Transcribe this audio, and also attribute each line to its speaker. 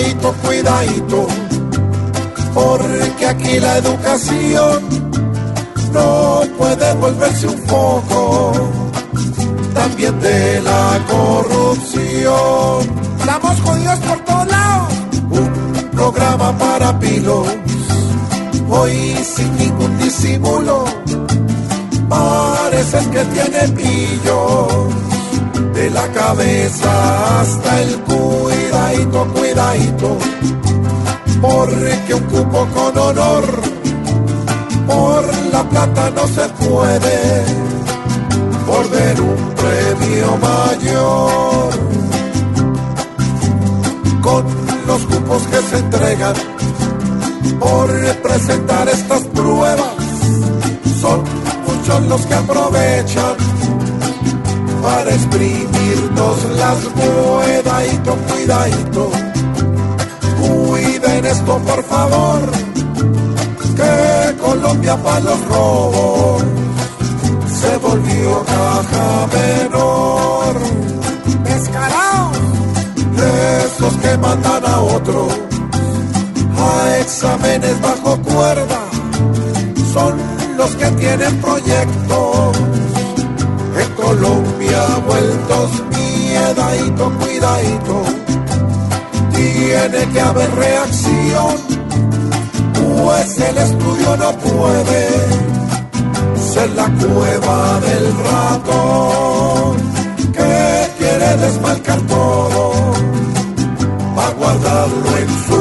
Speaker 1: cuidadito, cuidadito, porque aquí la educación no puede volverse un foco también de la corrupción.
Speaker 2: Estamos jodidos por todos lados.
Speaker 1: Un programa para pilos, hoy sin ningún disimulo, parece que tiene pillos de la cabeza hasta el cuidadito, cuidadito, porque un cupo con honor por la plata no se puede, por ver un premio mayor. Con los cupos que se entregan por representar estas pruebas, son muchos los que aprovechan para exprimirnos las cuidadito, Cuiden esto por favor, que Colombia para los robos se volvió caja menor.
Speaker 2: Descarados.
Speaker 1: Esos que mandan a otro a exámenes bajo cuerda son los que tienen proyectos en Colombia vueltos miedadito, cuidadito tiene que haber reacción, pues el estudio no puede ser la cueva del ratón que quiere desmarcar todo para guardarlo en su